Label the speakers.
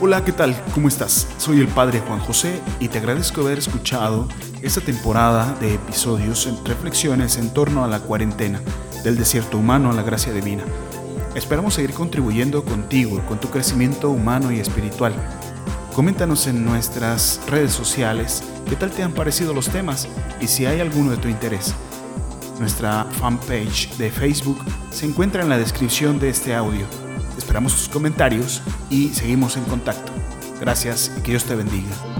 Speaker 1: Hola, ¿qué tal? ¿Cómo estás? Soy el Padre Juan José y te agradezco haber escuchado esta temporada de episodios en reflexiones en torno a la cuarentena, del desierto humano a la gracia divina. Esperamos seguir contribuyendo contigo, con tu crecimiento humano y espiritual. Coméntanos en nuestras redes sociales qué tal te han parecido los temas y si hay alguno de tu interés. Nuestra fanpage de Facebook se encuentra en la descripción de este audio. Esperamos tus comentarios y seguimos en contacto. Gracias y que Dios te bendiga.